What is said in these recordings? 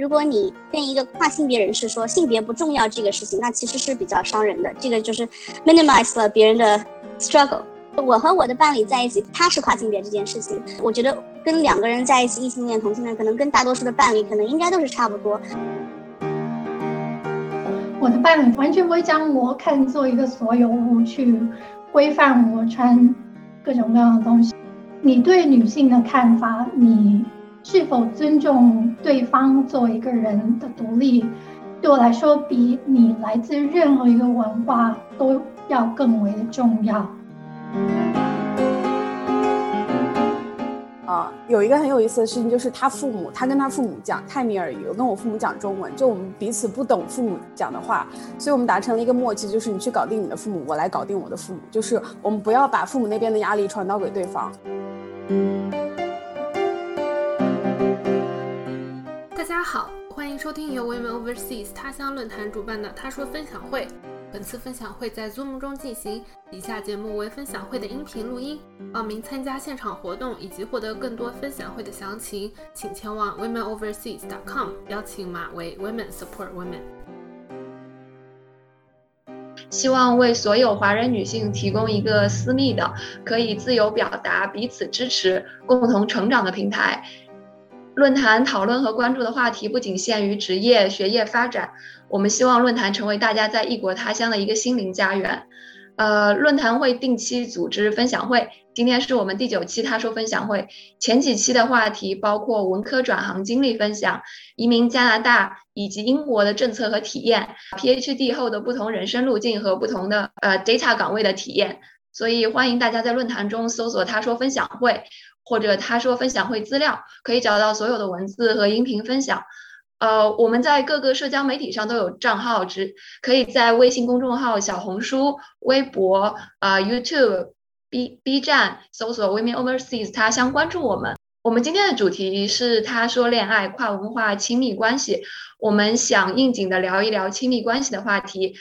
如果你跟一个跨性别人士说性别不重要这个事情，那其实是比较伤人的。这个就是 minimize 了别人的 struggle。我和我的伴侣在一起，他是跨性别这件事情，我觉得跟两个人在一起，异性恋、同性恋，可能跟大多数的伴侣可能应该都是差不多。我的伴侣完全不会将我看作一个所有物去规范我穿各种各样的东西。你对女性的看法，你？是否尊重对方作为一个人的独立，对我来说，比你来自任何一个文化都要更为的重要。啊，有一个很有意思的事情，就是他父母，他跟他父母讲泰米尔语，我跟我父母讲中文，就我们彼此不懂父母讲的话，所以我们达成了一个默契，就是你去搞定你的父母，我来搞定我的父母，就是我们不要把父母那边的压力传导给对方。大家好，欢迎收听由 Women Overseas 他乡论坛主办的他说分享会。本次分享会在 Zoom 中进行，以下节目为分享会的音频录音。报名参加现场活动以及获得更多分享会的详情，请前往 womenoverseas.com，邀请码为 Women Support Women。希望为所有华人女性提供一个私密的、可以自由表达、彼此支持、共同成长的平台。论坛讨论和关注的话题不仅限于职业、学业发展，我们希望论坛成为大家在异国他乡的一个心灵家园。呃，论坛会定期组织分享会，今天是我们第九期他说分享会。前几期的话题包括文科转行经历分享、移民加拿大以及英国的政策和体验、PhD 后的不同人生路径和不同的呃 data 岗位的体验。所以欢迎大家在论坛中搜索他说分享会。或者他说分享会资料可以找到所有的文字和音频分享，呃，我们在各个社交媒体上都有账号，只可以在微信公众号、小红书、微博、啊 YouTube、B B 站搜索 Women Overseas 他相关注我们。我们今天的主题是他说恋爱跨文化亲密关系，我们想应景的聊一聊亲密关系的话题。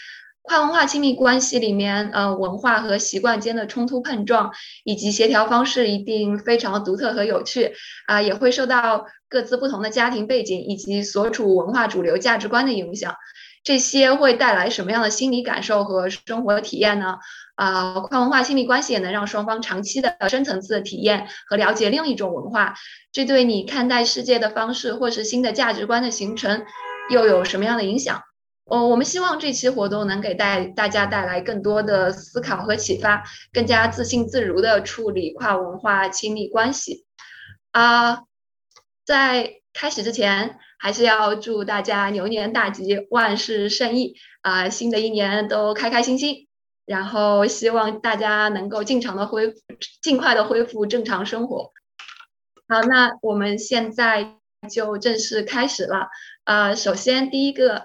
跨文化亲密关系里面，呃，文化和习惯间的冲突碰撞以及协调方式一定非常独特和有趣，啊，也会受到各自不同的家庭背景以及所处文化主流价值观的影响。这些会带来什么样的心理感受和生活体验呢？啊，跨文化亲密关系也能让双方长期的深层次的体验和了解另一种文化，这对你看待世界的方式或是新的价值观的形成又有什么样的影响？哦，我们希望这期活动能给带大家带来更多的思考和启发，更加自信自如的处理跨文化亲密关系。啊，在开始之前，还是要祝大家牛年大吉，万事胜意啊！新的一年都开开心心，然后希望大家能够尽常的恢，尽快的恢复正常生活。好，那我们现在就正式开始了。啊，首先第一个。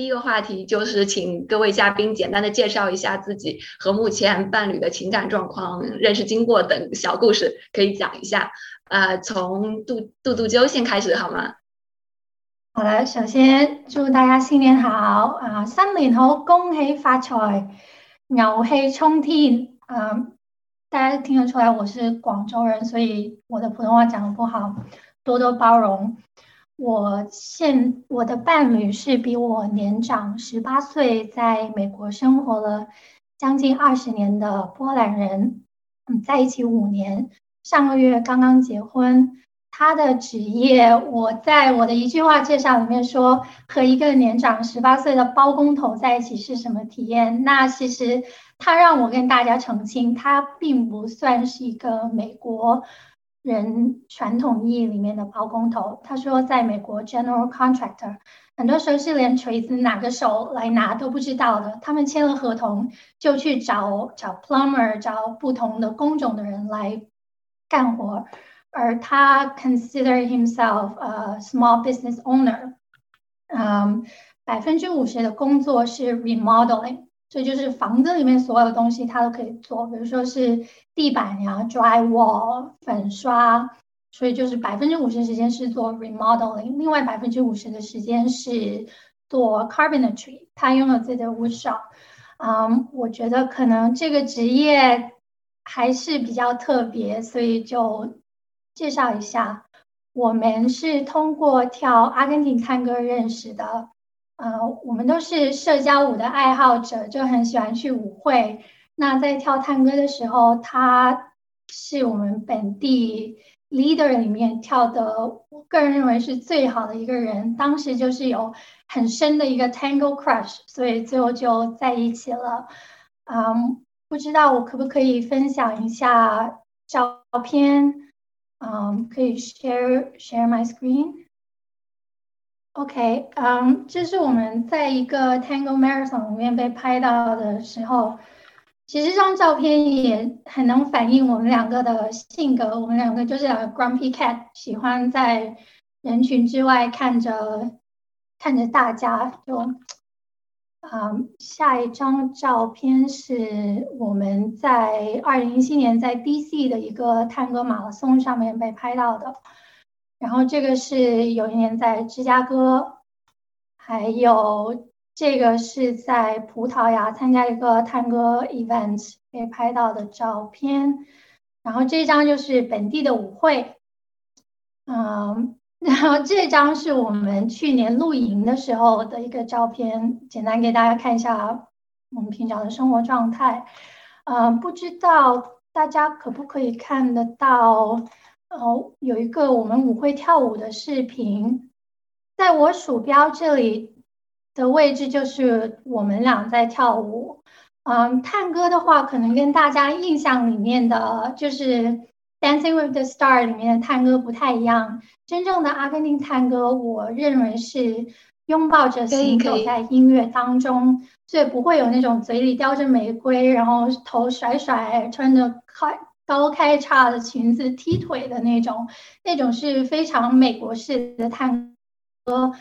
第一个话题就是请各位嘉宾简单的介绍一下自己和目前伴侣的情感状况、认识经过等小故事，可以讲一下。呃，从杜杜杜鸠先开始好吗？好的，首先祝大家新年好啊，新年好，恭喜发财，牛气冲天。嗯，大家听得出来我是广州人，所以我的普通话讲的不好，多多包容。我现我的伴侣是比我年长十八岁，在美国生活了将近二十年的波兰人，嗯，在一起五年，上个月刚刚结婚。他的职业，我在我的一句话介绍里面说，和一个年长十八岁的包工头在一起是什么体验？那其实他让我跟大家澄清，他并不算是一个美国。人传统意义里面的包工头，他说，在美国，general contractor 很多时候是连锤子哪个手来拿都不知道的。他们签了合同，就去找找 plumber，找不同的工种的人来干活。而他 consider himself a small business owner，嗯，百分之五十的工作是 remodeling。所以就是房子里面所有的东西，他都可以做，比如说是地板呀、drywall、粉刷，所以就是百分之五十时间是做 remodeling，另外百分之五十的时间是做 carpentry。他拥有自己的 woodshop。嗯，我觉得可能这个职业还是比较特别，所以就介绍一下。我们是通过跳阿根廷探戈认识的。呃，我们都是社交舞的爱好者，就很喜欢去舞会。那在跳探戈的时候，他是我们本地 leader 里面跳的，我个人认为是最好的一个人。当时就是有很深的一个 tango crush，所以最后就在一起了。嗯，不知道我可不可以分享一下照片？嗯，可以 share share my screen。OK，嗯，这是我们在一个 Tango Marathon 里面被拍到的时候。其实这张照片也很能反映我们两个的性格。我们两个就是两个 Grumpy Cat，喜欢在人群之外看着看着大家。就，嗯，下一张照片是我们在二零一七年在 DC 的一个探戈马拉松上面被拍到的。然后这个是有一年在芝加哥，还有。这个是在葡萄牙参加一个探戈 event 被拍到的照片，然后这张就是本地的舞会，嗯，然后这张是我们去年露营的时候的一个照片，简单给大家看一下我们平常的生活状态，嗯，不知道大家可不可以看得到，呃，有一个我们舞会跳舞的视频，在我鼠标这里。的位置就是我们俩在跳舞，嗯，探戈的话，可能跟大家印象里面的就是《Dancing with the Star》里面的探戈不太一样。真正的阿根廷探戈，我认为是拥抱着行走在音乐当中，所以不会有那种嘴里叼着玫瑰，然后头甩甩，穿着开高开叉的裙子踢腿的那种，那种是非常美国式的探戈。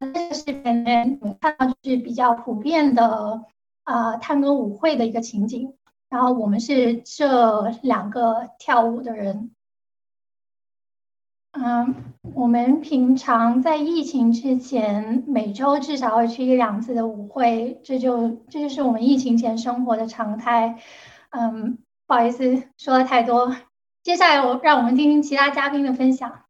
这个视频里面看到就是比较普遍的啊探戈舞会的一个情景，然后我们是这两个跳舞的人，嗯，我们平常在疫情之前每周至少会去一两次的舞会，这就这就是我们疫情前生活的常态。嗯，不好意思说的太多，接下来我让我们听听其他嘉宾的分享。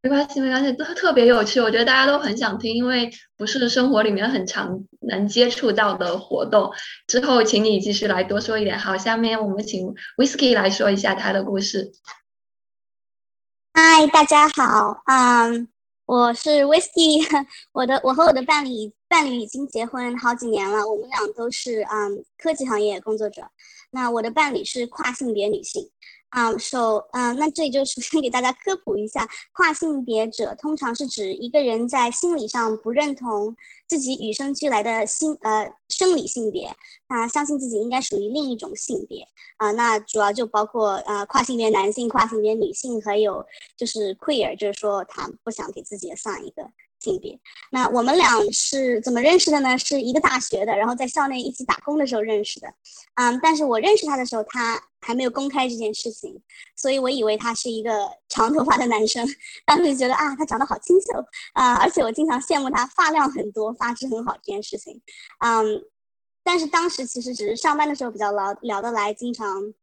没关系，没关系，都特别有趣。我觉得大家都很想听，因为不是生活里面很常能接触到的活动。之后，请你继续来多说一点。好，下面我们请 Whisky 来说一下他的故事。嗨，大家好，嗯，我是 Whisky，我的我和我的伴侣伴侣已经结婚好几年了，我们俩都是嗯科技行业工作者。那我的伴侣是跨性别女性。啊，首，嗯，那这里就首先给大家科普一下，跨性别者通常是指一个人在心理上不认同自己与生俱来的心，呃，生理性别，他相信自己应该属于另一种性别，啊，那主要就包括呃跨性别男性、跨性别女性，还有就是 queer，就是说他不想给自己上一个。性别，那我们俩是怎么认识的呢？是一个大学的，然后在校内一起打工的时候认识的。嗯，但是我认识他的时候，他还没有公开这件事情，所以我以为他是一个长头发的男生。当时觉得啊，他长得好清秀啊，而且我经常羡慕他发量很多、发质很好这件事情。嗯，但是当时其实只是上班的时候比较聊聊得来，经常。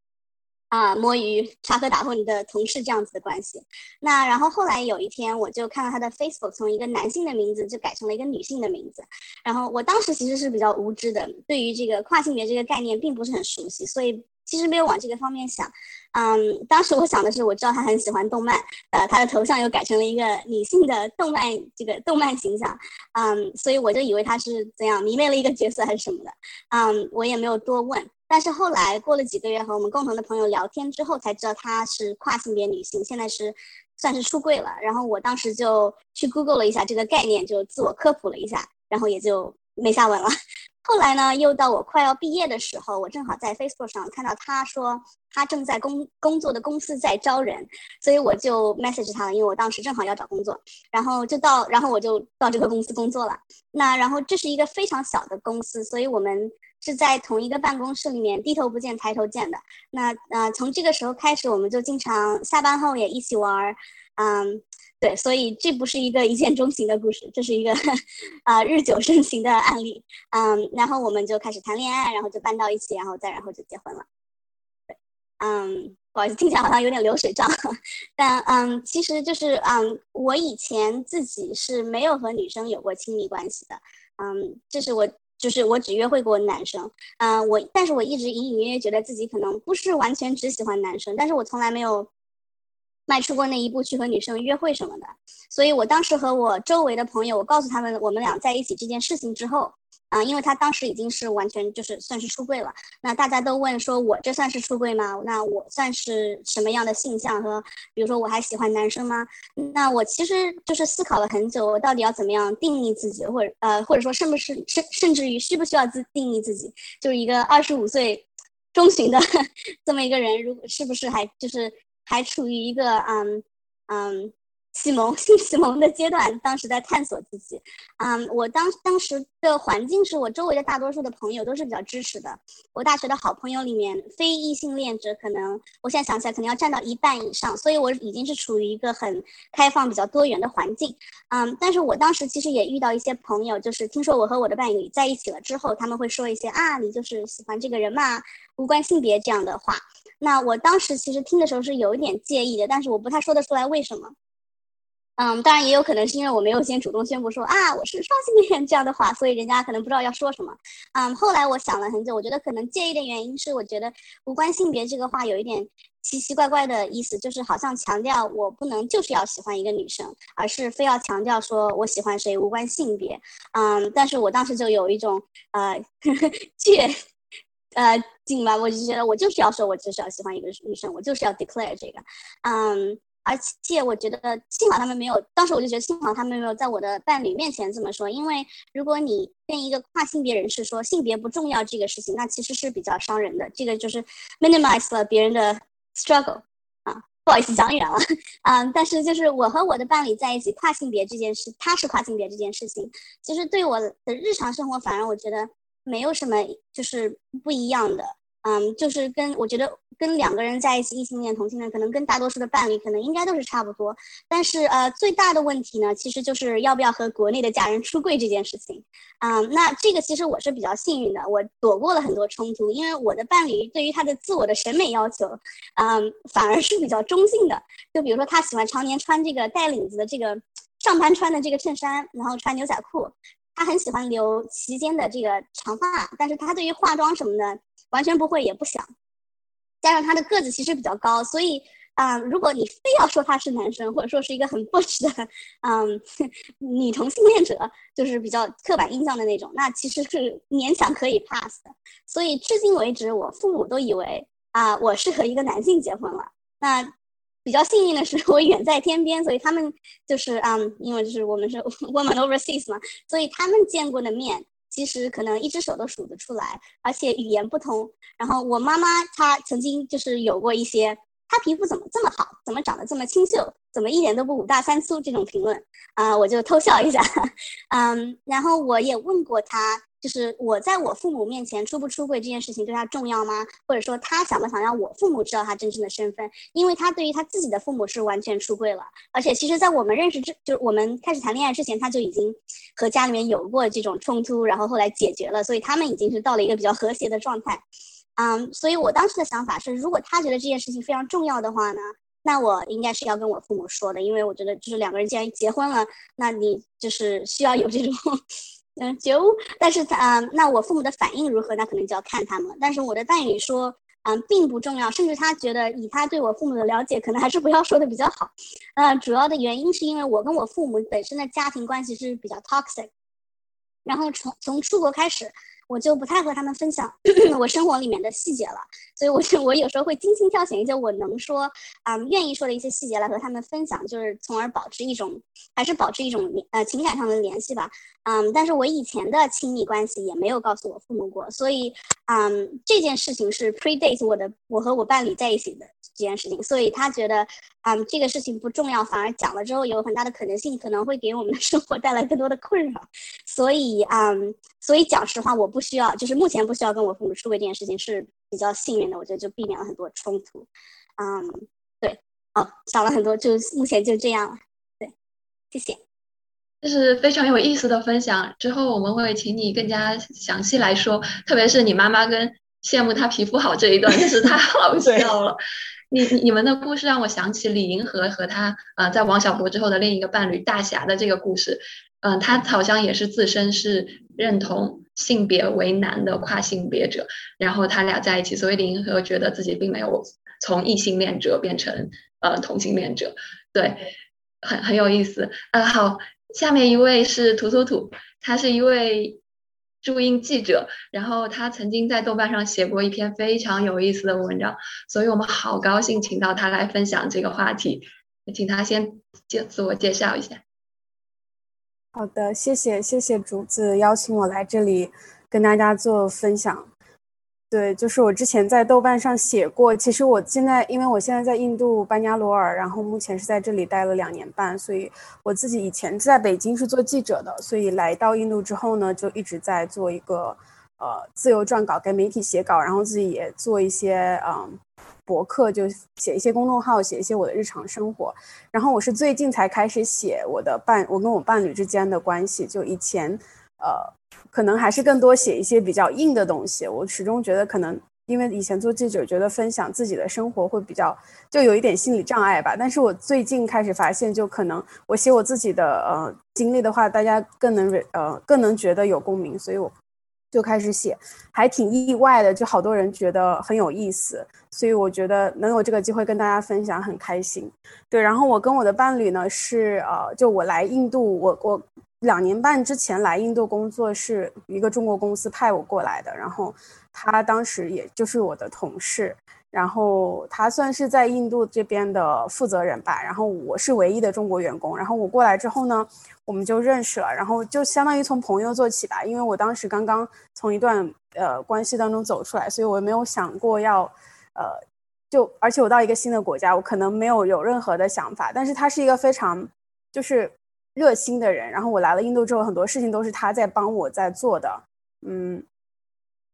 啊，摸鱼、插科打诨的同事这样子的关系。那然后后来有一天，我就看到他的 Facebook 从一个男性的名字就改成了一个女性的名字。然后我当时其实是比较无知的，对于这个跨性别这个概念并不是很熟悉，所以其实没有往这个方面想。嗯，当时我想的是，我知道他很喜欢动漫，呃，他的头像又改成了一个女性的动漫这个动漫形象。嗯，所以我就以为他是怎样迷恋了一个角色还是什么的。嗯，我也没有多问。但是后来过了几个月，和我们共同的朋友聊天之后，才知道她是跨性别女性，现在是算是出柜了。然后我当时就去 Google 了一下这个概念，就自我科普了一下，然后也就没下文了。后来呢，又到我快要毕业的时候，我正好在 Facebook 上看到他说他正在工工作的公司在招人，所以我就 message 他了，因为我当时正好要找工作，然后就到，然后我就到这个公司工作了。那然后这是一个非常小的公司，所以我们是在同一个办公室里面低头不见抬头见的。那呃，从这个时候开始，我们就经常下班后也一起玩儿，嗯。对，所以这不是一个一见钟情的故事，这是一个啊日久生情的案例。嗯，然后我们就开始谈恋爱，然后就搬到一起，然后再然后就结婚了。对，嗯，不好意思，听起来好像有点流水账，但嗯，其实就是嗯，我以前自己是没有和女生有过亲密关系的，嗯，这是我就是我只约会过男生，嗯，我但是我一直隐隐约约觉得自己可能不是完全只喜欢男生，但是我从来没有迈出过那一步去和女生约会什么的，所以我当时和我周围的朋友，我告诉他们我们俩在一起这件事情之后。啊，因为他当时已经是完全就是算是出柜了，那大家都问说，我这算是出柜吗？那我算是什么样的性向和，比如说我还喜欢男生吗？那我其实就是思考了很久，我到底要怎么样定义自己，或者呃，或者说是不是甚甚至于需不需要自定义自己，就是一个二十五岁中旬的 这么一个人，如果是不是还就是还处于一个嗯嗯。启蒙 性启蒙的阶段，当时在探索自己。嗯，我当当时的环境是我周围的大多数的朋友都是比较支持的。我大学的好朋友里面，非异性恋者可能，我现在想起来，可能要占到一半以上。所以我已经是处于一个很开放、比较多元的环境。嗯，但是我当时其实也遇到一些朋友，就是听说我和我的伴侣在一起了之后，他们会说一些啊，你就是喜欢这个人嘛，无关性别这样的话。那我当时其实听的时候是有一点介意的，但是我不太说得出来为什么。嗯，当然也有可能是因为我没有先主动宣布说啊我是双性恋这样的话，所以人家可能不知道要说什么。嗯，后来我想了很久，我觉得可能介意的原因是，我觉得无关性别这个话有一点奇奇怪怪的意思，就是好像强调我不能就是要喜欢一个女生，而是非要强调说我喜欢谁无关性别。嗯，但是我当时就有一种呃 倔呃劲吧，我就觉得我就是要说我就是要喜欢一个女生，我就是要 declare 这个，嗯。而且我觉得幸好他们没有，当时我就觉得幸好他们没有在我的伴侣面前这么说，因为如果你跟一个跨性别人士说性别不重要这个事情，那其实是比较伤人的。这个就是 minimize 了别人的 struggle 啊，不好意思讲远了啊。但是就是我和我的伴侣在一起跨性别这件事，他是跨性别这件事情，其实对我的日常生活反而我觉得没有什么就是不一样的。嗯，就是跟我觉得跟两个人在一起，异性恋、同性恋，可能跟大多数的伴侣可能应该都是差不多。但是呃，最大的问题呢，其实就是要不要和国内的家人出柜这件事情。嗯，那这个其实我是比较幸运的，我躲过了很多冲突，因为我的伴侣对于他的自我的审美要求，嗯，反而是比较中性的。就比如说他喜欢常年穿这个带领子的这个上班穿的这个衬衫，然后穿牛仔裤。他很喜欢留齐肩的这个长发，但是他对于化妆什么的。完全不会，也不想。加上他的个子其实比较高，所以啊，如果你非要说他是男生，或者说是一个很 butch 的，嗯，女同性恋者，就是比较刻板印象的那种，那其实是勉强可以 pass 的。所以至今为止，我父母都以为啊，我是和一个男性结婚了。那比较幸运的是，我远在天边，所以他们就是嗯，因为就是我们是 woman overseas 嘛，所以他们见过的面。其实可能一只手都数得出来，而且语言不通。然后我妈妈她曾经就是有过一些，她皮肤怎么这么好，怎么长得这么清秀，怎么一点都不五大三粗这种评论啊，我就偷笑一下。嗯，然后我也问过她。就是我在我父母面前出不出柜这件事情对他重要吗？或者说他想不想让我父母知道他真正的身份？因为他对于他自己的父母是完全出柜了，而且其实，在我们认识之，就是我们开始谈恋爱之前，他就已经和家里面有过这种冲突，然后后来解决了，所以他们已经是到了一个比较和谐的状态。嗯，所以我当时的想法是，如果他觉得这件事情非常重要的话呢，那我应该是要跟我父母说的，因为我觉得就是两个人既然结婚了，那你就是需要有这种。嗯，觉悟但是他嗯，那我父母的反应如何？那可能就要看他们。但是我的伴侣说，嗯，并不重要，甚至他觉得以他对我父母的了解，可能还是不要说的比较好。嗯，主要的原因是因为我跟我父母本身的家庭关系是比较 toxic，然后从从出国开始。我就不太和他们分享 我生活里面的细节了，所以我就我有时候会精心挑选一些我能说啊愿意说的一些细节来和他们分享，就是从而保持一种还是保持一种呃情感上的联系吧。嗯，但是我以前的亲密关系也没有告诉我父母过，所以嗯这件事情是 predate 我的我和我伴侣在一起的。这件事情，所以他觉得，嗯，这个事情不重要，反而讲了之后有很大的可能性，可能会给我们的生活带来更多的困扰。所以，嗯，所以讲实话，我不需要，就是目前不需要跟我父母出轨这件事情是比较幸运的，我觉得就避免了很多冲突。嗯，对，哦，少了很多，就目前就这样了。对，谢谢。这是非常有意思的分享，之后我们会请你更加详细来说，特别是你妈妈跟羡慕她皮肤好这一段，真是太好笑了。你你们的故事让我想起李银河和他呃在王小波之后的另一个伴侣大侠的这个故事。嗯，他好像也是自身是认同性别为男的跨性别者，然后他俩在一起，所以李银河觉得自己并没有从异性恋者变成呃同性恋者，对，很很有意思。呃，好，下面一位是图图图，他是一位驻英记者，然后他曾经在豆瓣上写过一篇非常有意思的文章，所以我们好高兴请到他来分享这个话题，请他先介自我介绍一下。好的，谢谢谢谢竹子邀请我来这里跟大家做分享。对，就是我之前在豆瓣上写过，其实我现在因为我现在在印度班加罗尔，然后目前是在这里待了两年半，所以我自己以前在北京是做记者的，所以来到印度之后呢，就一直在做一个呃自由撰稿，给媒体写稿，然后自己也做一些嗯。博客就写一些公众号，写一些我的日常生活。然后我是最近才开始写我的伴，我跟我伴侣之间的关系。就以前，呃，可能还是更多写一些比较硬的东西。我始终觉得，可能因为以前做记者，觉得分享自己的生活会比较，就有一点心理障碍吧。但是我最近开始发现，就可能我写我自己的呃经历的话，大家更能呃更能觉得有共鸣，所以我。就开始写，还挺意外的，就好多人觉得很有意思，所以我觉得能有这个机会跟大家分享很开心。对，然后我跟我的伴侣呢是呃，就我来印度，我我两年半之前来印度工作，是一个中国公司派我过来的，然后他当时也就是我的同事。然后他算是在印度这边的负责人吧，然后我是唯一的中国员工。然后我过来之后呢，我们就认识了，然后就相当于从朋友做起吧。因为我当时刚刚从一段呃关系当中走出来，所以我也没有想过要，呃，就而且我到一个新的国家，我可能没有有任何的想法。但是他是一个非常就是热心的人。然后我来了印度之后，很多事情都是他在帮我在做的，嗯。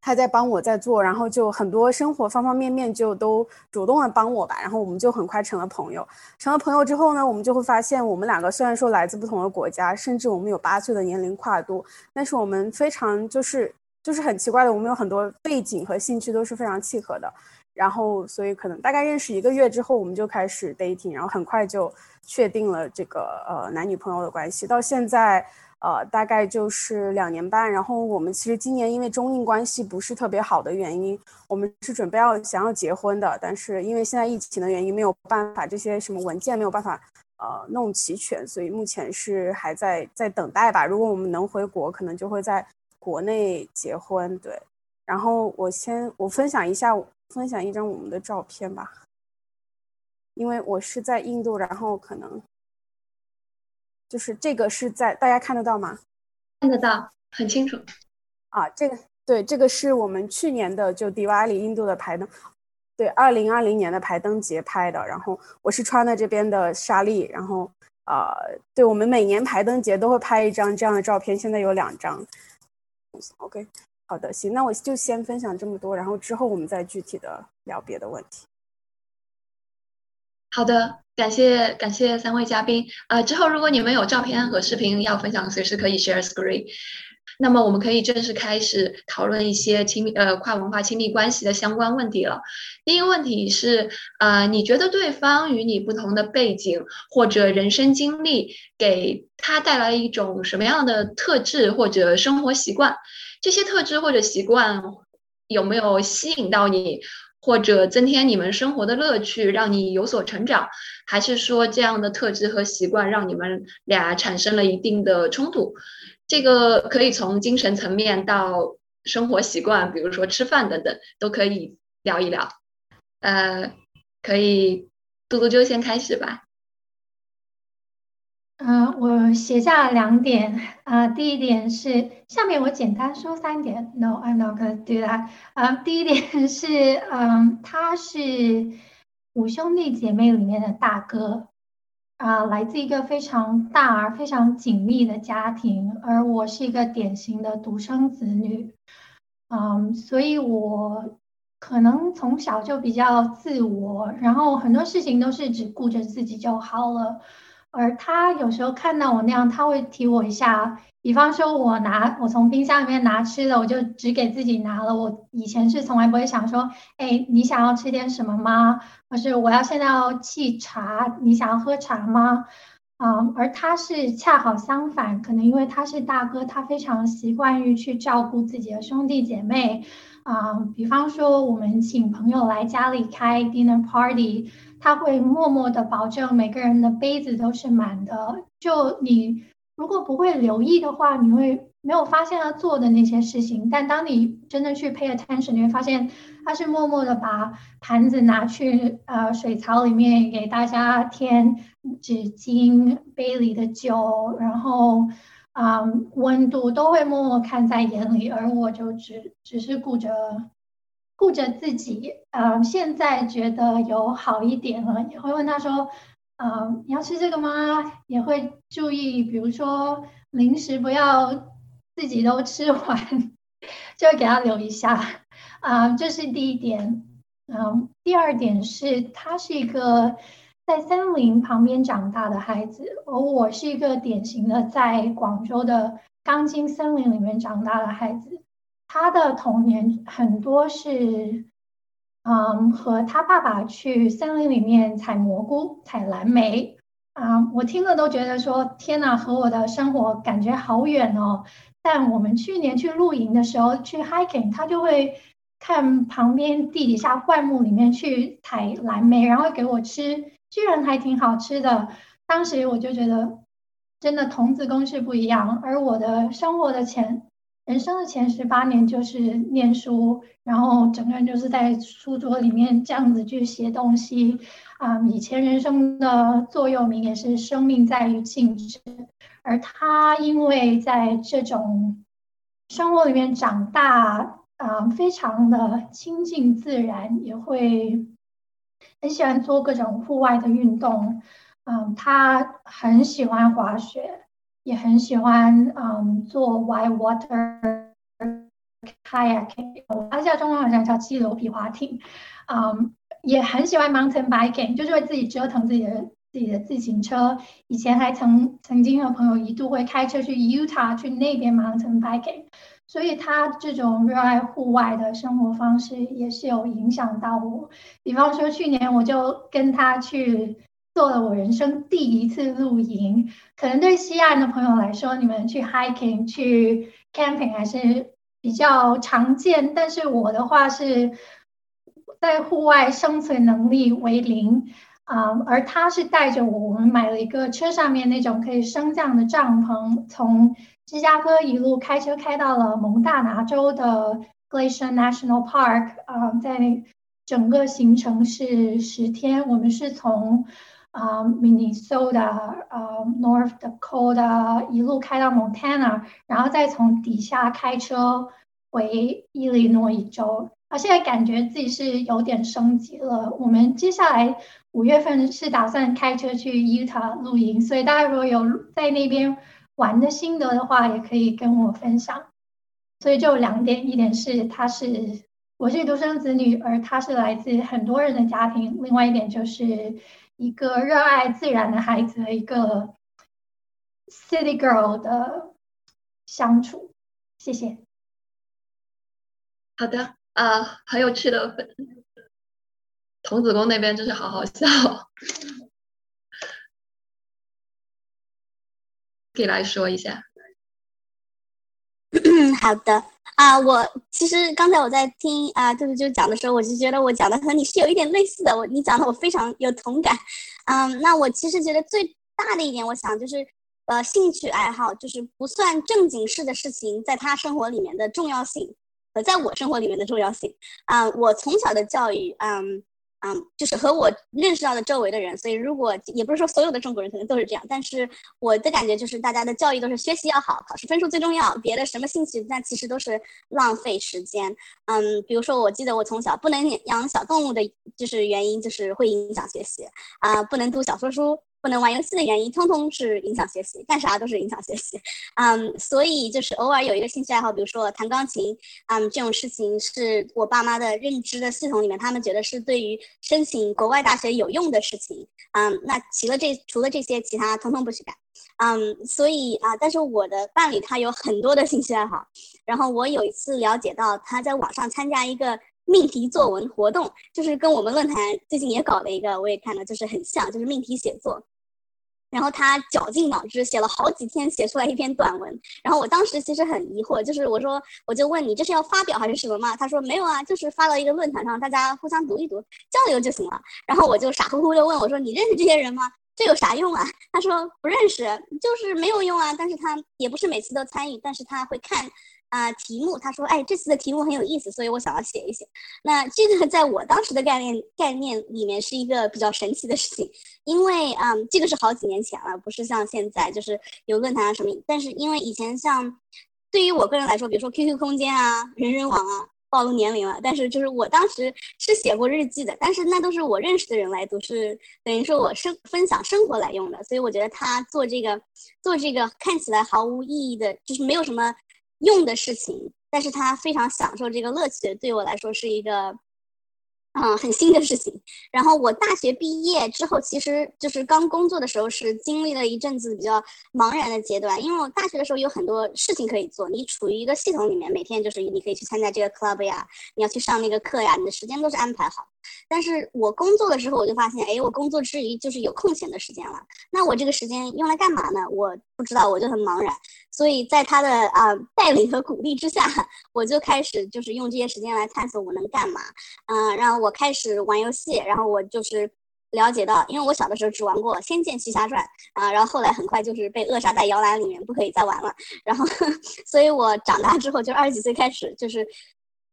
他在帮我在做，然后就很多生活方方面面就都主动的帮我吧，然后我们就很快成了朋友。成了朋友之后呢，我们就会发现，我们两个虽然说来自不同的国家，甚至我们有八岁的年龄跨度，但是我们非常就是就是很奇怪的，我们有很多背景和兴趣都是非常契合的。然后所以可能大概认识一个月之后，我们就开始 dating，然后很快就确定了这个呃男女朋友的关系，到现在。呃，大概就是两年半。然后我们其实今年因为中印关系不是特别好的原因，我们是准备要想要结婚的，但是因为现在疫情的原因，没有办法这些什么文件没有办法呃弄齐全，所以目前是还在在等待吧。如果我们能回国，可能就会在国内结婚。对，然后我先我分享一下，分享一张我们的照片吧，因为我是在印度，然后可能。就是这个是在大家看得到吗？看得到，很清楚。啊，这个对，这个是我们去年的就迪瓦里印度的排灯，对，二零二零年的排灯节拍的。然后我是穿的这边的纱丽，然后啊，对我们每年排灯节都会拍一张这样的照片，现在有两张。OK，好的，行，那我就先分享这么多，然后之后我们再具体的聊别的问题。好的。感谢感谢三位嘉宾，呃，之后如果你们有照片和视频要分享，随时可以 share screen。那么我们可以正式开始讨论一些亲密呃跨文化亲密关系的相关问题了。第一个问题是，呃，你觉得对方与你不同的背景或者人生经历，给他带来一种什么样的特质或者生活习惯？这些特质或者习惯有没有吸引到你？或者增添你们生活的乐趣，让你有所成长，还是说这样的特质和习惯让你们俩产生了一定的冲突？这个可以从精神层面到生活习惯，比如说吃饭等等，都可以聊一聊。呃，可以，嘟嘟就先开始吧。嗯，我写下两点啊。第一点是，下面我简单说三点。No，I'm not gonna do that。啊，第一点是，嗯，他是五兄弟姐妹里面的大哥，啊，来自一个非常大而非常紧密的家庭，而我是一个典型的独生子女。嗯，所以我可能从小就比较自我，然后很多事情都是只顾着自己就好了。而他有时候看到我那样，他会提我一下。比方说，我拿我从冰箱里面拿吃的，我就只给自己拿了。我以前是从来不会想说，哎，你想要吃点什么吗？或是我要现在要沏茶，你想要喝茶吗？嗯，而他是恰好相反，可能因为他是大哥，他非常习惯于去照顾自己的兄弟姐妹。啊，比方说我们请朋友来家里开 dinner party，他会默默的保证每个人的杯子都是满的。就你如果不会留意的话，你会没有发现他做的那些事情。但当你真的去 pay attention，你会发现他是默默的把盘子拿去呃水槽里面给大家添纸巾、杯里的酒，然后。啊，温度都会默默看在眼里，而我就只只是顾着顾着自己。呃，现在觉得有好一点了，也会问他说：“啊，你要吃这个吗？”也会注意，比如说零食不要自己都吃完，就会给他留一下。啊，这是第一点。嗯，第二点是他是一个。在森林旁边长大的孩子，而我是一个典型的在广州的钢筋森林里面长大的孩子。他的童年很多是，嗯，和他爸爸去森林里面采蘑菇、采蓝莓。啊，我听了都觉得说，天哪，和我的生活感觉好远哦。但我们去年去露营的时候，去 hiking，他就会看旁边地底下灌木里面去采蓝莓，然后给我吃。居然还挺好吃的，当时我就觉得，真的童子功是不一样。而我的生活的前人生的前十八年就是念书，然后整个人就是在书桌里面这样子去写东西。啊，以前人生的座右铭也是“生命在于静止”，而他因为在这种生活里面长大，啊，非常的亲近自然，也会。很喜欢做各种户外的运动，嗯，他很喜欢滑雪，也很喜欢嗯做 white water kayaking，他叫中文好像叫七楼皮划艇，嗯，也很喜欢 mountain biking，就是会自己折腾自己的自己的自行车。以前还曾曾经和朋友一度会开车去 Utah 去那边 mountain biking。所以他这种热爱户外的生活方式也是有影响到我。比方说，去年我就跟他去做了我人生第一次露营。可能对西岸的朋友来说，你们去 hiking、去 camping 还是比较常见，但是我的话是在户外生存能力为零啊。而他是带着我，我们买了一个车上面那种可以升降的帐篷，从。芝加哥一路开车开到了蒙大拿州的 Glacier National Park，啊，在整个行程是十天。我们是从啊 Minnesota、啊 North Dakota 一路开到 Montana，然后再从底下开车回伊利诺伊州。啊，现在感觉自己是有点升级了。我们接下来五月份是打算开车去 Utah 露营，所以大家如果有在那边。玩的心得的话，也可以跟我分享。所以就两点，一点是他是我是独生子女，而他是来自很多人的家庭；另外一点就是一个热爱自然的孩子，一个 city girl 的相处。谢谢。好的，啊，很有趣的童子功那边就是好好笑。可以来说一下。好的啊，我其实刚才我在听啊，就是就讲的时候，我就觉得我讲的和你是有一点类似的。我你讲的我非常有同感。嗯，那我其实觉得最大的一点，我想就是呃，兴趣爱好就是不算正经事的事情，在他生活里面的重要性和在我生活里面的重要性。啊，我从小的教育，嗯。嗯，就是和我认识到的周围的人，所以如果也不是说所有的中国人可能都是这样，但是我的感觉就是大家的教育都是学习要好，考试分数最重要，别的什么兴趣那其实都是浪费时间。嗯，比如说我记得我从小不能养小动物的，就是原因就是会影响学习啊，不能读小说书不能玩游戏的原因，通通是影响学习，干啥都是影响学习。嗯，所以就是偶尔有一个兴趣爱好，比如说弹钢琴，嗯，这种事情是我爸妈的认知的系统里面，他们觉得是对于申请国外大学有用的事情。嗯，那除了这除了这些，其他通通不许干。嗯，所以啊，但是我的伴侣他有很多的兴趣爱好，然后我有一次了解到他在网上参加一个。命题作文活动就是跟我们论坛最近也搞了一个，我也看了，就是很像，就是命题写作。然后他绞尽脑汁写了好几天，写出来一篇短文。然后我当时其实很疑惑，就是我说我就问你这是要发表还是什么嘛？他说没有啊，就是发到一个论坛上，大家互相读一读，交流就行了。然后我就傻乎乎的问我说你认识这些人吗？这有啥用啊？他说不认识，就是没有用啊。但是他也不是每次都参与，但是他会看。啊，题目他说，哎，这次的题目很有意思，所以我想要写一写。那这个在我当时的概念概念里面是一个比较神奇的事情，因为啊，这个是好几年前了，不是像现在就是有论坛啊什么。但是因为以前像对于我个人来说，比如说 QQ 空间啊、人人网啊，暴露年龄了。但是就是我当时是写过日记的，但是那都是我认识的人来读，是等于说我生分享生活来用的。所以我觉得他做这个做这个看起来毫无意义的，就是没有什么。用的事情，但是他非常享受这个乐趣，对我来说是一个，嗯，很新的事情。然后我大学毕业之后，其实就是刚工作的时候，是经历了一阵子比较茫然的阶段，因为我大学的时候有很多事情可以做，你处于一个系统里面，每天就是你可以去参加这个 club 呀，你要去上那个课呀，你的时间都是安排好。但是我工作的时候，我就发现，哎，我工作之余就是有空闲的时间了。那我这个时间用来干嘛呢？我不知道，我就很茫然。所以在他的啊带领和鼓励之下，我就开始就是用这些时间来探索我能干嘛。嗯，然后我开始玩游戏，然后我就是了解到，因为我小的时候只玩过《仙剑奇侠传》啊，然后后来很快就是被扼杀在摇篮里面，不可以再玩了。然后，所以我长大之后就二十几岁开始就是。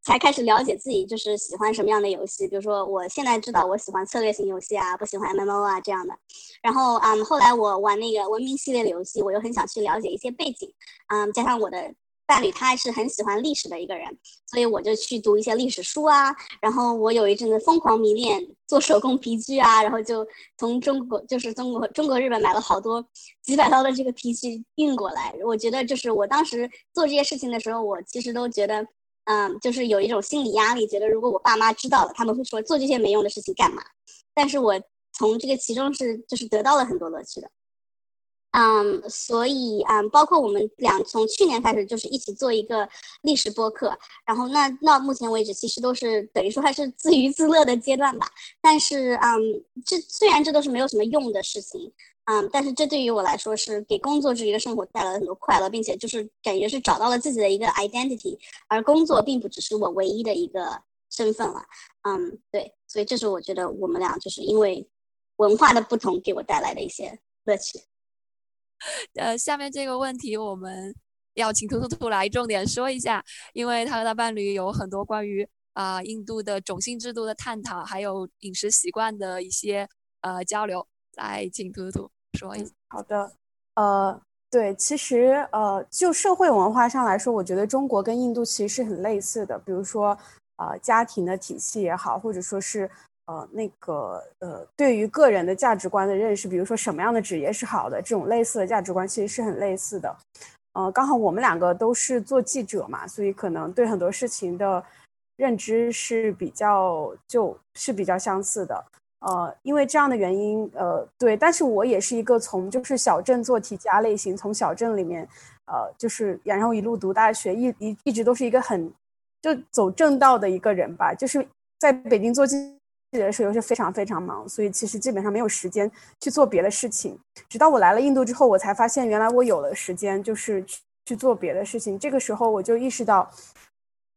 才开始了解自己就是喜欢什么样的游戏，比如说我现在知道我喜欢策略型游戏啊，不喜欢 MMO 啊这样的。然后嗯，后来我玩那个文明系列的游戏，我又很想去了解一些背景，嗯，加上我的伴侣他还是很喜欢历史的一个人，所以我就去读一些历史书啊。然后我有一阵子疯狂迷恋做手工皮具啊，然后就从中国就是中国中国日本买了好多几百刀的这个皮具运过来。我觉得就是我当时做这些事情的时候，我其实都觉得。嗯，就是有一种心理压力，觉得如果我爸妈知道了，他们会说做这些没用的事情干嘛？但是我从这个其中是就是得到了很多乐趣的。嗯，所以嗯，包括我们俩从去年开始就是一起做一个历史播客，然后那到目前为止其实都是等于说还是自娱自乐的阶段吧。但是嗯，这虽然这都是没有什么用的事情。嗯，但是这对于我来说是给工作之余的生活带来了很多快乐，并且就是感觉是找到了自己的一个 identity，而工作并不只是我唯一的一个身份了。嗯，对，所以这是我觉得我们俩就是因为文化的不同给我带来的一些乐趣。呃，下面这个问题我们要请图图图来重点说一下，因为他和他伴侣有很多关于啊印度的种姓制度的探讨，还有饮食习惯的一些呃交流，来请图图。说一下好的，呃，对，其实呃，就社会文化上来说，我觉得中国跟印度其实是很类似的。比如说，呃，家庭的体系也好，或者说是呃那个呃，对于个人的价值观的认识，比如说什么样的职业是好的，这种类似的价值观其实是很类似的。呃，刚好我们两个都是做记者嘛，所以可能对很多事情的认知是比较就是比较相似的。呃，因为这样的原因，呃，对，但是我也是一个从就是小镇做题家类型，从小镇里面，呃，就是然后一路读大学，一一一直都是一个很就走正道的一个人吧。就是在北京做记者的时候是非常非常忙，所以其实基本上没有时间去做别的事情。直到我来了印度之后，我才发现原来我有了时间，就是去去做别的事情。这个时候我就意识到。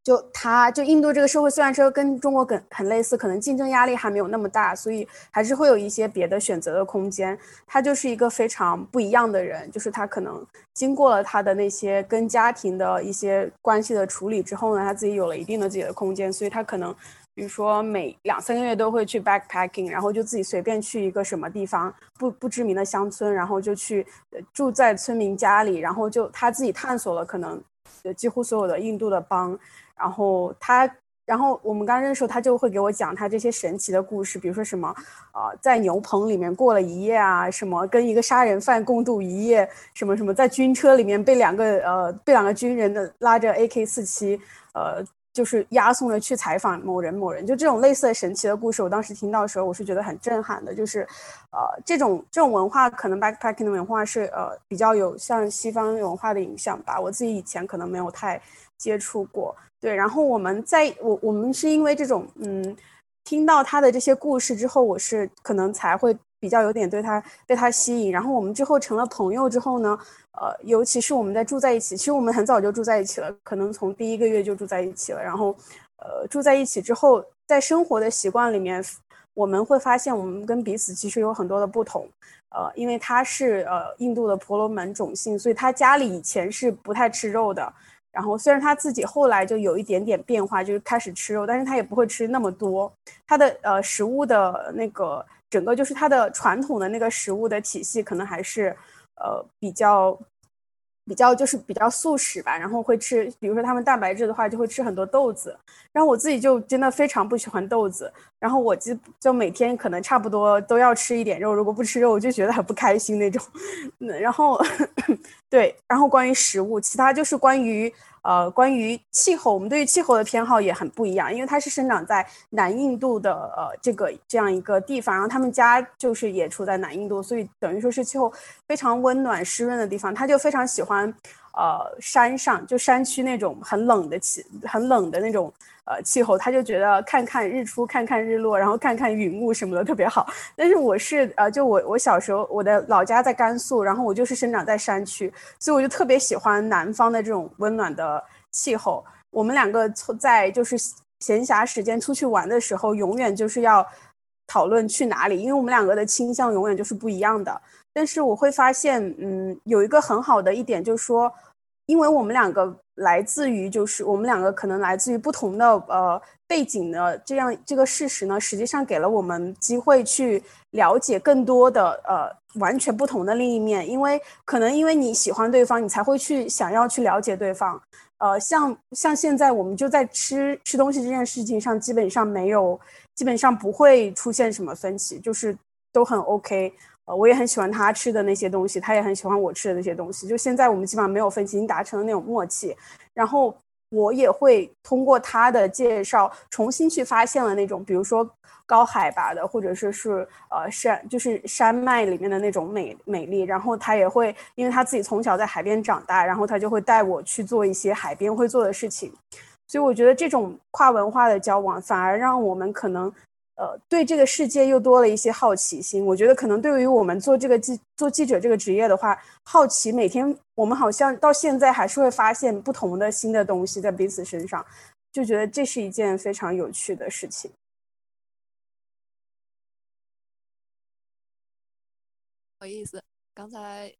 就他，就印度这个社会虽然说跟中国很很类似，可能竞争压力还没有那么大，所以还是会有一些别的选择的空间。他就是一个非常不一样的人，就是他可能经过了他的那些跟家庭的一些关系的处理之后呢，他自己有了一定的自己的空间，所以他可能，比如说每两三个月都会去 backpacking，然后就自己随便去一个什么地方不不知名的乡村，然后就去住在村民家里，然后就他自己探索了可能几乎所有的印度的邦。然后他然后我们刚认识时候，他就会给我讲他这些神奇的故事，比如说什么，呃，在牛棚里面过了一夜啊，什么跟一个杀人犯共度一夜，什么什么在军车里面被两个呃被两个军人的拉着 AK 四七，呃。就是押送着去采访某人某人，就这种类似的神奇的故事，我当时听到的时候，我是觉得很震撼的。就是，呃，这种这种文化可能 backpacking 的文化是呃比较有像西方文化的影响吧。我自己以前可能没有太接触过。对，然后我们在我我们是因为这种嗯听到他的这些故事之后，我是可能才会。比较有点对他被他吸引，然后我们之后成了朋友之后呢，呃，尤其是我们在住在一起，其实我们很早就住在一起了，可能从第一个月就住在一起了。然后，呃，住在一起之后，在生活的习惯里面，我们会发现我们跟彼此其实有很多的不同。呃，因为他是呃印度的婆罗门种姓，所以他家里以前是不太吃肉的。然后虽然他自己后来就有一点点变化，就是开始吃肉，但是他也不会吃那么多。他的呃食物的那个。整个就是他的传统的那个食物的体系，可能还是，呃，比较，比较就是比较素食吧。然后会吃，比如说他们蛋白质的话，就会吃很多豆子。然后我自己就真的非常不喜欢豆子。然后我就就每天可能差不多都要吃一点肉，如果不吃肉，我就觉得很不开心那种。然后，对，然后关于食物，其他就是关于。呃，关于气候，我们对于气候的偏好也很不一样，因为它是生长在南印度的呃这个这样一个地方，然后他们家就是也处在南印度，所以等于说是气候非常温暖湿润的地方，他就非常喜欢呃山上就山区那种很冷的气很冷的那种。呃，气候他就觉得看看日出，看看日落，然后看看云雾什么的特别好。但是我是呃，就我我小时候我的老家在甘肃，然后我就是生长在山区，所以我就特别喜欢南方的这种温暖的气候。我们两个在就是闲暇时间出去玩的时候，永远就是要讨论去哪里，因为我们两个的倾向永远就是不一样的。但是我会发现，嗯，有一个很好的一点就是说，因为我们两个。来自于就是我们两个可能来自于不同的呃背景的这样这个事实呢，实际上给了我们机会去了解更多的呃完全不同的另一面。因为可能因为你喜欢对方，你才会去想要去了解对方。呃，像像现在我们就在吃吃东西这件事情上，基本上没有，基本上不会出现什么分歧，就是都很 OK。呃，我也很喜欢他吃的那些东西，他也很喜欢我吃的那些东西。就现在我们基本上没有分歧，已经达成了那种默契。然后我也会通过他的介绍，重新去发现了那种，比如说高海拔的，或者说是呃山，就是山脉里面的那种美美丽。然后他也会，因为他自己从小在海边长大，然后他就会带我去做一些海边会做的事情。所以我觉得这种跨文化的交往，反而让我们可能。呃，对这个世界又多了一些好奇心。我觉得可能对于我们做这个记做记者这个职业的话，好奇每天我们好像到现在还是会发现不同的新的东西在彼此身上，就觉得这是一件非常有趣的事情。有意思，刚才。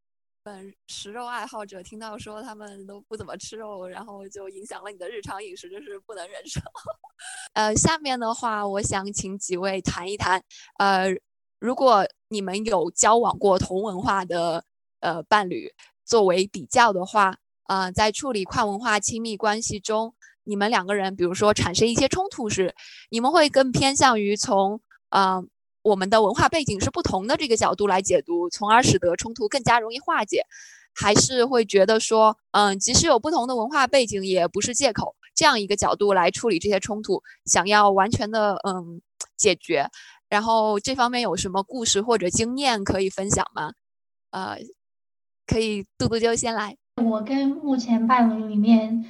嗯食肉爱好者听到说他们都不怎么吃肉，然后就影响了你的日常饮食，就是不能忍受。呃，下面的话，我想请几位谈一谈。呃，如果你们有交往过同文化的呃伴侣，作为比较的话，啊，在处理跨文化亲密关系中，你们两个人，比如说产生一些冲突时，你们会更偏向于从啊。我们的文化背景是不同的这个角度来解读，从而使得冲突更加容易化解，还是会觉得说，嗯，即使有不同的文化背景，也不是借口，这样一个角度来处理这些冲突，想要完全的嗯解决。然后这方面有什么故事或者经验可以分享吗？呃，可以，杜杜就先来。我跟目前伴侣里面，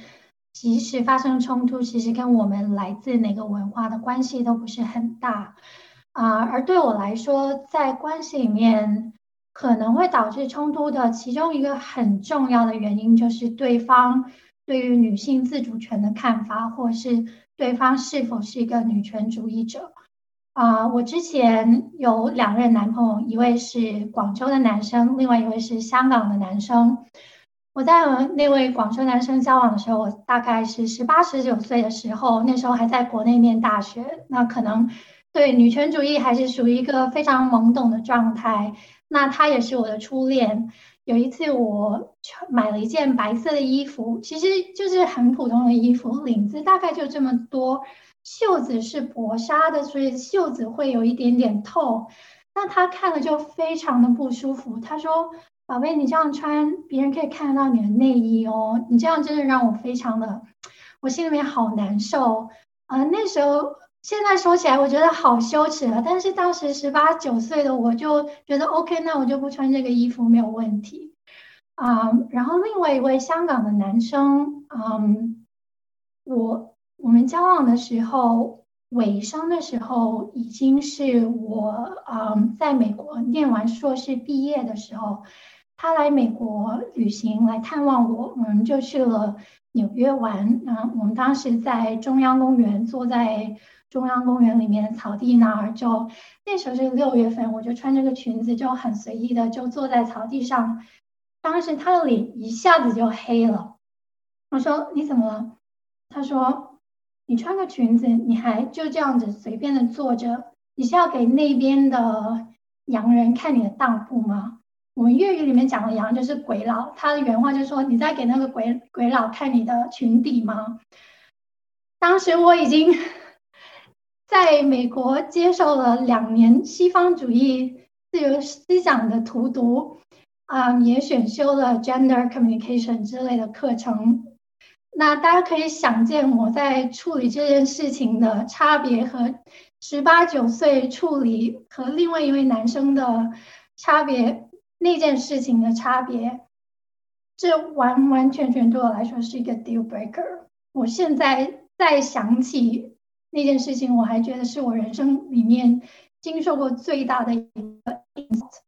即使发生冲突，其实跟我们来自哪个文化的关系都不是很大。啊，而对我来说，在关系里面可能会导致冲突的其中一个很重要的原因，就是对方对于女性自主权的看法，或是对方是否是一个女权主义者。啊，我之前有两任男朋友，一位是广州的男生，另外一位是香港的男生。我在和那位广州男生交往的时候，我大概是十八、十九岁的时候，那时候还在国内念大学，那可能。对女权主义还是属于一个非常懵懂的状态。那他也是我的初恋。有一次我买了一件白色的衣服，其实就是很普通的衣服，领子大概就这么多。袖子是薄纱的，所以袖子会有一点点透。那他看了就非常的不舒服。他说：“宝贝，你这样穿，别人可以看得到你的内衣哦。你这样真的让我非常的，我心里面好难受啊。”那时候现在说起来，我觉得好羞耻啊。但是当时十八九岁的我就觉得 OK，那我就不穿这个衣服没有问题啊。然后另外一位香港的男生，嗯，我我们交往的时候。尾声的时候，已经是我嗯，在美国念完硕士毕业的时候，他来美国旅行来探望我，我们就去了纽约玩。嗯，我们当时在中央公园，坐在中央公园里面草地那儿，就那时候是六月份，我就穿这个裙子，就很随意的就坐在草地上。当时他的脸一下子就黑了。我说你怎么了？他说。你穿个裙子，你还就这样子随便的坐着，你是要给那边的洋人看你的当铺吗？我们粤语里面讲的洋就是鬼佬，他的原话就说你在给那个鬼鬼佬看你的裙底吗？当时我已经在美国接受了两年西方主义自由思想的荼毒，啊，也选修了 gender communication 之类的课程。那大家可以想见我在处理这件事情的差别和十八九岁处理和另外一位男生的差别，那件事情的差别，这完完全全对我来说是一个 deal breaker。我现在再想起那件事情，我还觉得是我人生里面经受过最大的一个 insult。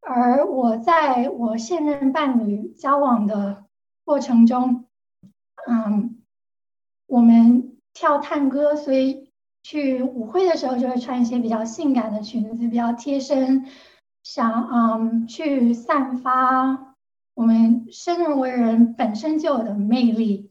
而我在我现任伴侣交往的过程中。嗯，我们跳探戈，所以去舞会的时候就会穿一些比较性感的裙子，比较贴身，想嗯去散发我们生而为人本身就有的魅力。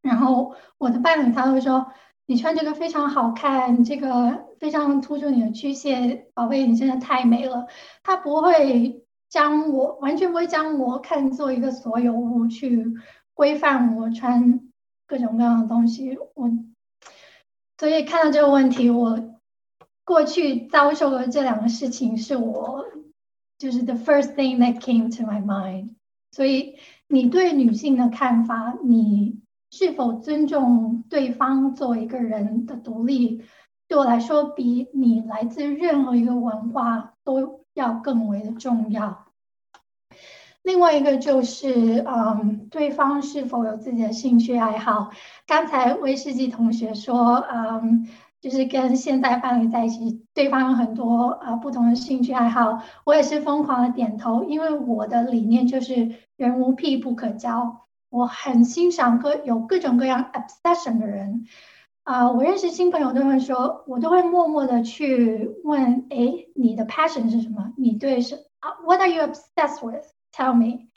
然后我的伴侣他会说：“你穿这个非常好看，这个非常突出你的曲线，宝贝，你真的太美了。”他不会将我完全不会将我看作一个所有物去。规范我穿各种各样的东西，我所以看到这个问题，我过去遭受的这两个事情是我就是 the first thing that came to my mind。所以你对女性的看法，你是否尊重对方作为一个人的独立，对我来说，比你来自任何一个文化都要更为的重要。另外一个就是，嗯，对方是否有自己的兴趣爱好？刚才威士忌同学说，嗯，就是跟现在伴侣在一起，对方有很多呃不同的兴趣爱好。我也是疯狂的点头，因为我的理念就是人无癖不可交。我很欣赏各有各种各样 obsession 的人，啊，我认识新朋友都会说，我都会默默的去问，哎，你的 passion 是什么？你对是啊，What are you obsessed with？Tell me，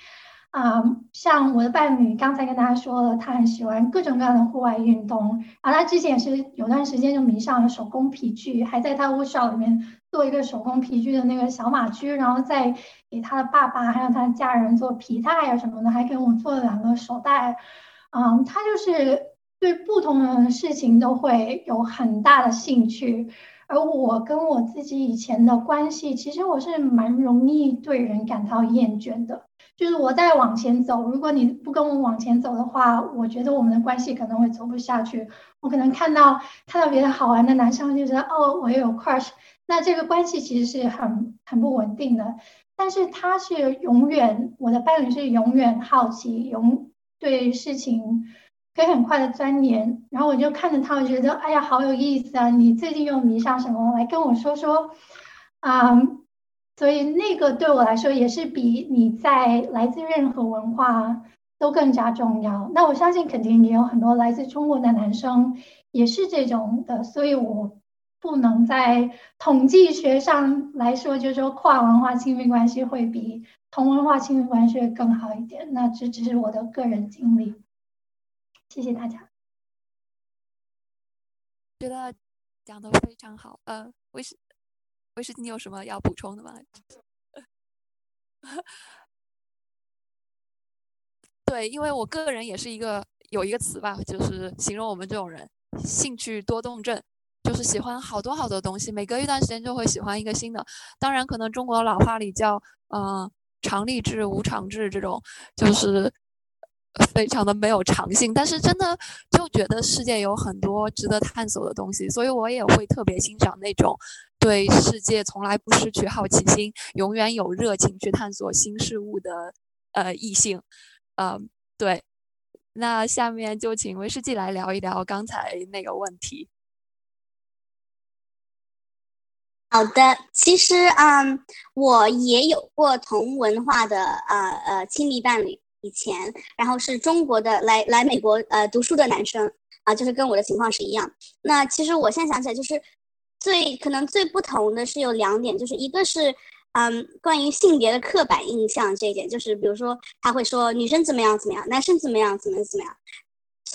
啊，像我的伴侣刚才跟大家说了，他很喜欢各种各样的户外运动，然后他之前也是有段时间就迷上了手工皮具，还在他 workshop 里面做一个手工皮具的那个小马驹，然后再给他的爸爸还有他的家人做皮带啊什么的，还给我做了两个手袋，嗯，他就是对不同的事情都会有很大的兴趣。而我跟我自己以前的关系，其实我是蛮容易对人感到厌倦的。就是我在往前走，如果你不跟我往前走的话，我觉得我们的关系可能会走不下去。我可能看到看到别的好玩的男生，就觉得哦，我也有 crush，那这个关系其实是很很不稳定的。但是他是永远，我的伴侣是永远好奇，永对事情。可以很快的钻研，然后我就看着他，我觉得哎呀，好有意思啊！你最近又迷上什么？来跟我说说啊！所以那个对我来说也是比你在来自任何文化都更加重要。那我相信肯定也有很多来自中国的男生也是这种的，所以我不能在统计学上来说，就是说跨文化亲密关系会比同文化亲密关系会更好一点。那这只是我的个人经历。谢谢大家，觉得讲的非常好。呃，威士威士，你有什么要补充的吗？对，因为我个人也是一个有一个词吧，就是形容我们这种人，兴趣多动症，就是喜欢好多好多东西，每隔一段时间就会喜欢一个新的。当然，可能中国老话里叫嗯常立志无常志这种，就是非常的没有长性。但是真的就觉得世界有很多值得探索的东西，所以我也会特别欣赏那种对世界从来不失去好奇心、永远有热情去探索新事物的呃异性。嗯，对。那下面就请威士忌来聊一聊刚才那个问题。好的，其实嗯，我也有过同文化的呃呃亲密伴侣，以前，然后是中国的来来美国呃读书的男生啊，就是跟我的情况是一样。那其实我现在想起来，就是最可能最不同的是有两点，就是一个是。嗯，关于性别的刻板印象这一点，就是比如说他会说女生怎么样怎么样，男生怎么样怎么怎么样，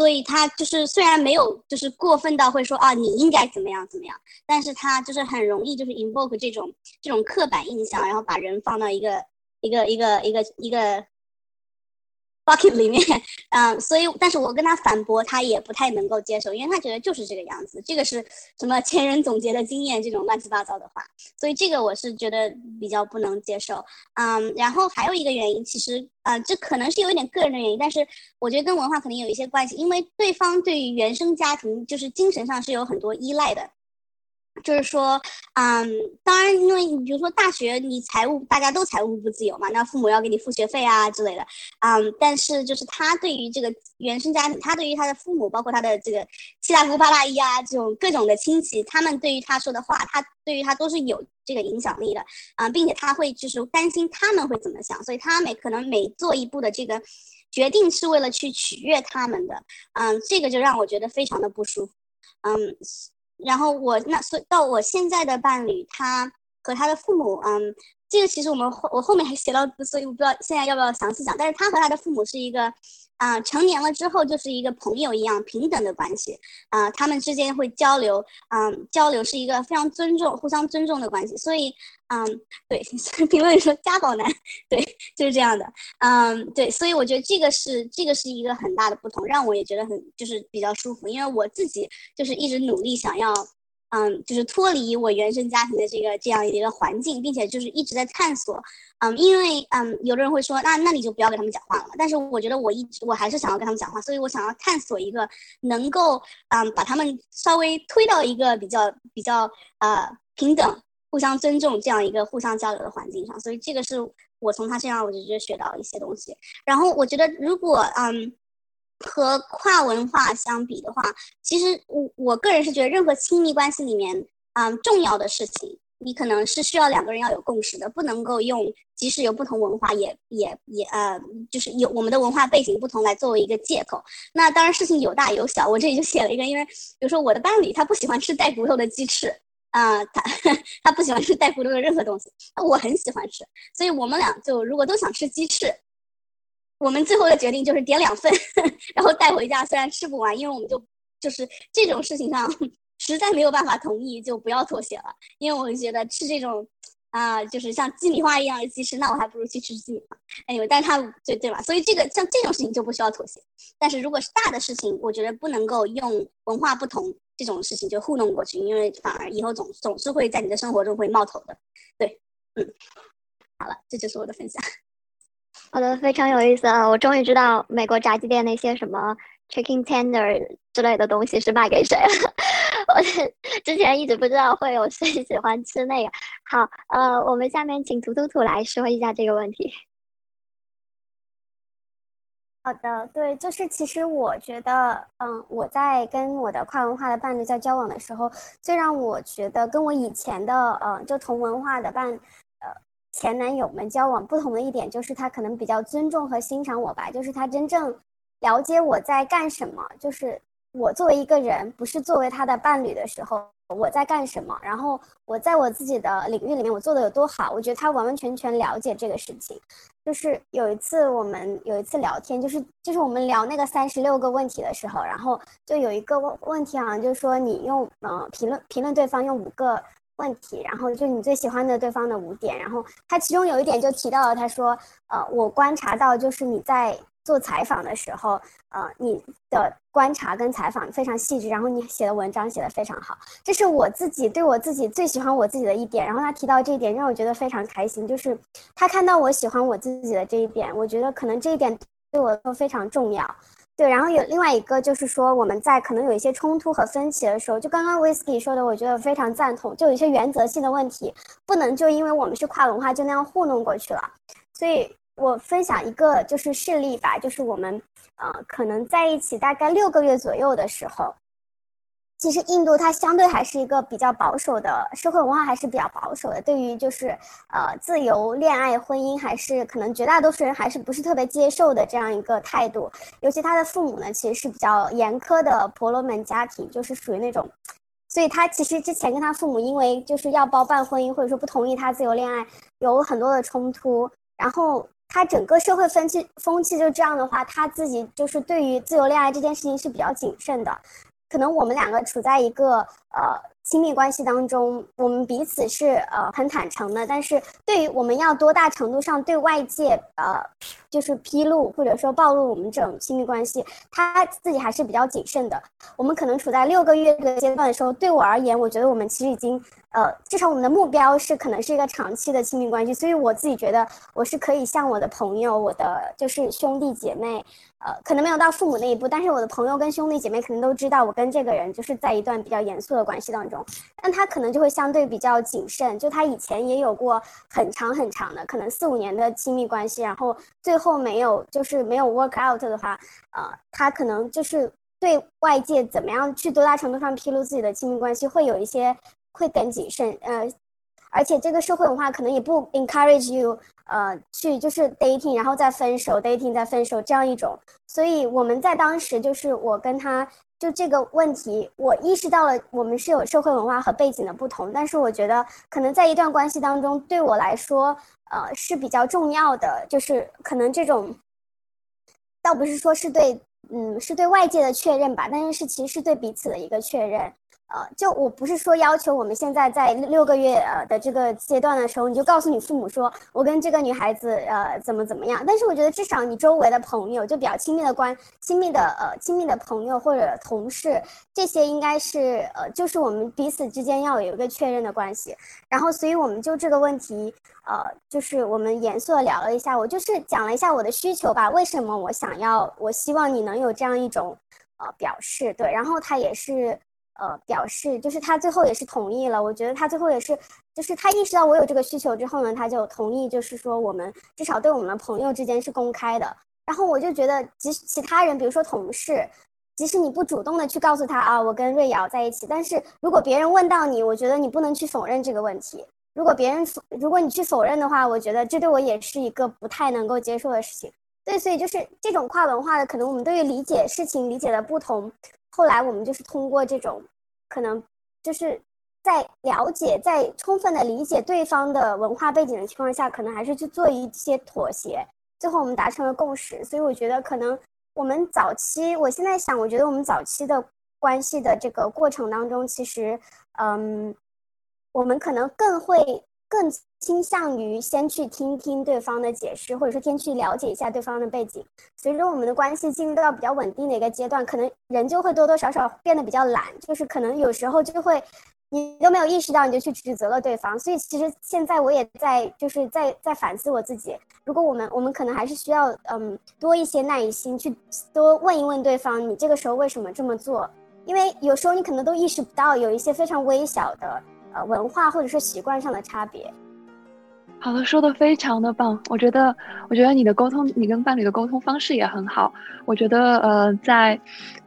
所以他就是虽然没有就是过分到会说啊你应该怎么样怎么样，但是他就是很容易就是 invoke 这种这种刻板印象，然后把人放到一个一个一个一个一个。Bucket 里面，嗯，所以，但是我跟他反驳，他也不太能够接受，因为他觉得就是这个样子，这个是什么前人总结的经验，这种乱七八糟的话，所以这个我是觉得比较不能接受，嗯，然后还有一个原因，其实，呃，这可能是有一点个人的原因，但是我觉得跟文化肯定有一些关系，因为对方对于原生家庭就是精神上是有很多依赖的。就是说，嗯，当然，因为你比如说大学，你财务大家都财务不自由嘛，那父母要给你付学费啊之类的，嗯，但是就是他对于这个原生家庭，他对于他的父母，包括他的这个七大姑八大姨啊，这种各种的亲戚，他们对于他说的话，他对于他都是有这个影响力的，啊，并且他会就是担心他们会怎么想，所以他每可能每做一步的这个决定是为了去取悦他们的，嗯，这个就让我觉得非常的不舒服，嗯。然后我那所到我现在的伴侣，他和他的父母，嗯，这个其实我们后我后面还写到，所以我不知道现在要不要详细讲。但是他和他的父母是一个。啊，成年了之后就是一个朋友一样平等的关系啊，他们之间会交流，嗯，交流是一个非常尊重、互相尊重的关系。所以，嗯，对，评论说家宝男，对，就是这样的，嗯，对，所以我觉得这个是这个是一个很大的不同，让我也觉得很就是比较舒服，因为我自己就是一直努力想要。嗯，就是脱离我原生家庭的这个这样一个环境，并且就是一直在探索。嗯，因为嗯，有的人会说，那那你就不要跟他们讲话了。但是我觉得我一直我还是想要跟他们讲话，所以我想要探索一个能够嗯把他们稍微推到一个比较比较呃平等、互相尊重这样一个互相交流的环境上。所以这个是我从他身上我就觉得学到一些东西。然后我觉得如果嗯。和跨文化相比的话，其实我我个人是觉得，任何亲密关系里面，嗯，重要的事情，你可能是需要两个人要有共识的，不能够用即使有不同文化，也也也呃，就是有我们的文化背景不同来作为一个借口。那当然事情有大有小，我这里就写了一个，因为比如说我的伴侣他不喜欢吃带骨头的鸡翅，啊，他他不喜欢吃带骨头的任何东西，我很喜欢吃，所以我们俩就如果都想吃鸡翅。我们最后的决定就是点两份，然后带回家。虽然吃不完，因为我们就就是这种事情上 实在没有办法同意，就不要妥协了。因为我觉得吃这种啊，就是像鸡米花一样的鸡翅，那我还不如去吃鸡米花。哎呦，但是他对对吧？所以这个像这种事情就不需要妥协。但是如果是大的事情，我觉得不能够用文化不同这种事情就糊弄过去，因为反而以后总总是会在你的生活中会冒头的。对，嗯，好了，这就是我的分享。好的，非常有意思啊！我终于知道美国炸鸡店那些什么 chicken tender 之类的东西是卖给谁了。我之前一直不知道会有谁喜欢吃那个。好，呃，我们下面请图图图来说一下这个问题。好的，对，就是其实我觉得，嗯，我在跟我的跨文化的伴侣在交往的时候，最让我觉得跟我以前的，呃，就同文化的伴。前男友们交往不同的一点就是他可能比较尊重和欣赏我吧，就是他真正了解我在干什么，就是我作为一个人，不是作为他的伴侣的时候，我在干什么，然后我在我自己的领域里面我做的有多好，我觉得他完完全全了解这个事情。就是有一次我们有一次聊天，就是就是我们聊那个三十六个问题的时候，然后就有一个问问题好像就是说你用嗯评论评论对方用五个。问题，然后就你最喜欢的对方的五点，然后他其中有一点就提到了，他说，呃，我观察到就是你在做采访的时候，呃，你的观察跟采访非常细致，然后你写的文章写的非常好，这是我自己对我自己最喜欢我自己的一点。然后他提到这一点，让我觉得非常开心，就是他看到我喜欢我自己的这一点，我觉得可能这一点对我都非常重要。对，然后有另外一个就是说，我们在可能有一些冲突和分歧的时候，就刚刚 Whisky 说的，我觉得非常赞同。就有一些原则性的问题，不能就因为我们是跨文化就那样糊弄过去了。所以我分享一个就是事例吧，就是我们呃可能在一起大概六个月左右的时候。其实印度它相对还是一个比较保守的社会文化，还是比较保守的。对于就是呃自由恋爱婚姻，还是可能绝大多数人还是不是特别接受的这样一个态度。尤其他的父母呢，其实是比较严苛的婆罗门家庭，就是属于那种，所以他其实之前跟他父母因为就是要包办婚姻，或者说不同意他自由恋爱，有很多的冲突。然后他整个社会风气风气就这样的话，他自己就是对于自由恋爱这件事情是比较谨慎的。可能我们两个处在一个呃亲密关系当中，我们彼此是呃很坦诚的，但是对于我们要多大程度上对外界呃就是披露或者说暴露我们这种亲密关系，他自己还是比较谨慎的。我们可能处在六个月这个阶段的时候，对我而言，我觉得我们其实已经。呃，至少我们的目标是可能是一个长期的亲密关系，所以我自己觉得我是可以向我的朋友、我的就是兄弟姐妹，呃，可能没有到父母那一步，但是我的朋友跟兄弟姐妹可能都知道我跟这个人就是在一段比较严肃的关系当中，但他可能就会相对比较谨慎，就他以前也有过很长很长的，可能四五年的亲密关系，然后最后没有就是没有 work out 的话，呃，他可能就是对外界怎么样去多大程度上披露自己的亲密关系会有一些。会更谨慎，呃，而且这个社会文化可能也不 encourage you，呃，去就是 dating，然后再分手，dating 再分手这样一种。所以我们在当时就是我跟他就这个问题，我意识到了我们是有社会文化和背景的不同，但是我觉得可能在一段关系当中，对我来说，呃，是比较重要的，就是可能这种，倒不是说是对，嗯，是对外界的确认吧，但是是其实是对彼此的一个确认。呃，就我不是说要求我们现在在六个月呃的这个阶段的时候，你就告诉你父母说，我跟这个女孩子呃怎么怎么样。但是我觉得至少你周围的朋友，就比较亲密的关、亲密的呃亲密的朋友或者同事，这些应该是呃就是我们彼此之间要有一个确认的关系。然后，所以我们就这个问题，呃，就是我们严肃的聊了一下，我就是讲了一下我的需求吧，为什么我想要，我希望你能有这样一种呃表示，对，然后他也是。呃，表示就是他最后也是同意了。我觉得他最后也是，就是他意识到我有这个需求之后呢，他就同意，就是说我们至少对我们的朋友之间是公开的。然后我就觉得，即使其他人，比如说同事，即使你不主动的去告诉他啊，我跟瑞瑶在一起，但是如果别人问到你，我觉得你不能去否认这个问题。如果别人否如果你去否认的话，我觉得这对我也是一个不太能够接受的事情。对，所以就是这种跨文化的，可能我们对于理解事情理解的不同。后来我们就是通过这种，可能就是在了解、在充分的理解对方的文化背景的情况下，可能还是去做一些妥协，最后我们达成了共识。所以我觉得，可能我们早期，我现在想，我觉得我们早期的关系的这个过程当中，其实，嗯，我们可能更会。更倾向于先去听听对方的解释，或者说先去了解一下对方的背景。随着我们的关系进入到比较稳定的一个阶段，可能人就会多多少少变得比较懒，就是可能有时候就会你都没有意识到，你就去指责了对方。所以其实现在我也在就是在在反思我自己。如果我们我们可能还是需要嗯多一些耐心，去多问一问对方，你这个时候为什么这么做？因为有时候你可能都意识不到有一些非常微小的。呃，文化或者是习惯上的差别。好的，说的非常的棒。我觉得，我觉得你的沟通，你跟伴侣的沟通方式也很好。我觉得，呃，在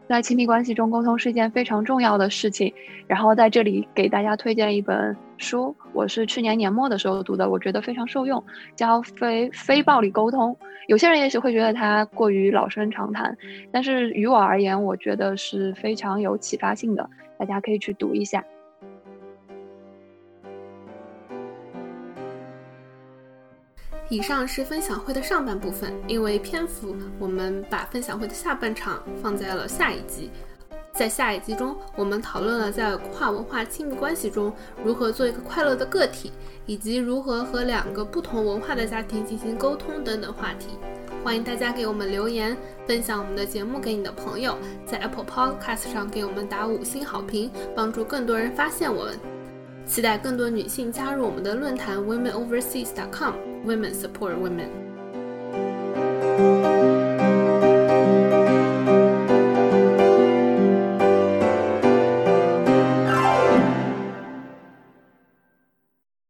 在亲密关系中，沟通是一件非常重要的事情。然后在这里给大家推荐一本书，我是去年年末的时候读的，我觉得非常受用，叫《非非暴力沟通》。有些人也许会觉得它过于老生常谈，但是于我而言，我觉得是非常有启发性的，大家可以去读一下。以上是分享会的上半部分因为篇幅我们把分享会的下半场放在了下一集。在下一集中我们讨论了在跨文化亲密关系中如何做一个快乐的个体以及如何和两个不同文化的家庭进行沟通等等话题。欢迎大家给我们留言分享我们的节目给你的朋友在 apple podcast 上给我们打五星好评帮助更多人发现我们。期待更多女性加入我们的论坛，women overseas.com，women support women。